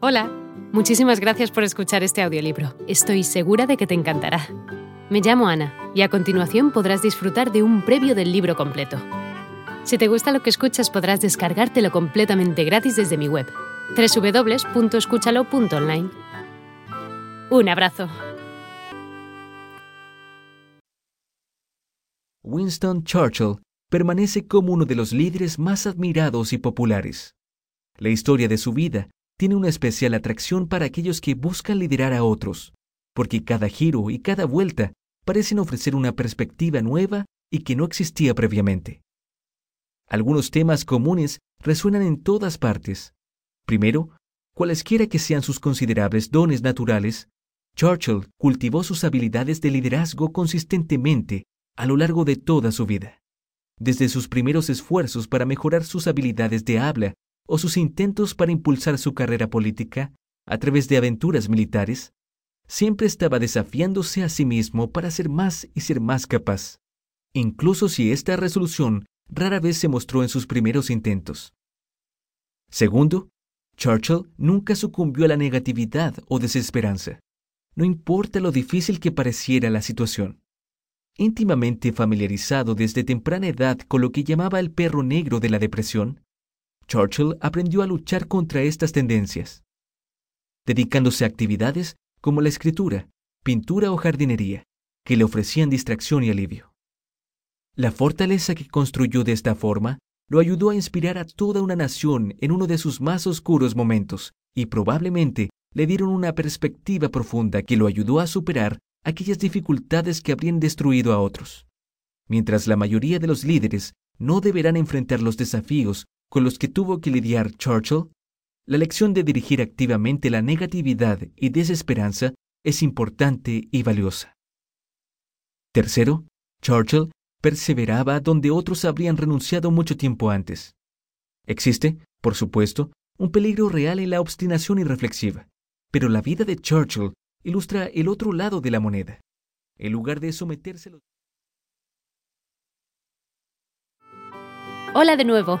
Hola, muchísimas gracias por escuchar este audiolibro. Estoy segura de que te encantará. Me llamo Ana y a continuación podrás disfrutar de un previo del libro completo. Si te gusta lo que escuchas podrás descargártelo completamente gratis desde mi web, www.escúchalo.online. Un abrazo. Winston Churchill permanece como uno de los líderes más admirados y populares. La historia de su vida tiene una especial atracción para aquellos que buscan liderar a otros, porque cada giro y cada vuelta parecen ofrecer una perspectiva nueva y que no existía previamente. Algunos temas comunes resuenan en todas partes. Primero, cualesquiera que sean sus considerables dones naturales, Churchill cultivó sus habilidades de liderazgo consistentemente a lo largo de toda su vida. Desde sus primeros esfuerzos para mejorar sus habilidades de habla o sus intentos para impulsar su carrera política a través de aventuras militares, siempre estaba desafiándose a sí mismo para ser más y ser más capaz, incluso si esta resolución rara vez se mostró en sus primeros intentos. Segundo, Churchill nunca sucumbió a la negatividad o desesperanza, no importa lo difícil que pareciera la situación. Íntimamente familiarizado desde temprana edad con lo que llamaba el perro negro de la depresión, Churchill aprendió a luchar contra estas tendencias, dedicándose a actividades como la escritura, pintura o jardinería, que le ofrecían distracción y alivio. La fortaleza que construyó de esta forma lo ayudó a inspirar a toda una nación en uno de sus más oscuros momentos y probablemente le dieron una perspectiva profunda que lo ayudó a superar aquellas dificultades que habrían destruido a otros. Mientras la mayoría de los líderes no deberán enfrentar los desafíos con los que tuvo que lidiar Churchill, la lección de dirigir activamente la negatividad y desesperanza es importante y valiosa. Tercero, Churchill perseveraba donde otros habrían renunciado mucho tiempo antes. Existe, por supuesto, un peligro real en la obstinación irreflexiva, pero la vida de Churchill ilustra el otro lado de la moneda. En lugar de someterse Hola de nuevo.